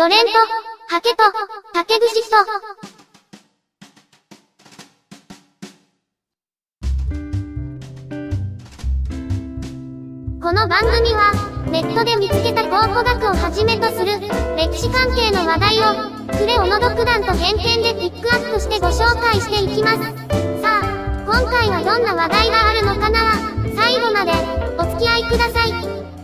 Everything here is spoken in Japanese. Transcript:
ドレンと、ハケと、竹串と、この番組は、ネットで見つけた考古学をはじめとする、歴史関係の話題を、クレオノ独断と偏見でピックアップしてご紹介していきます。さあ、今回はどんな話題があるのかな最後まで、お付き合いください。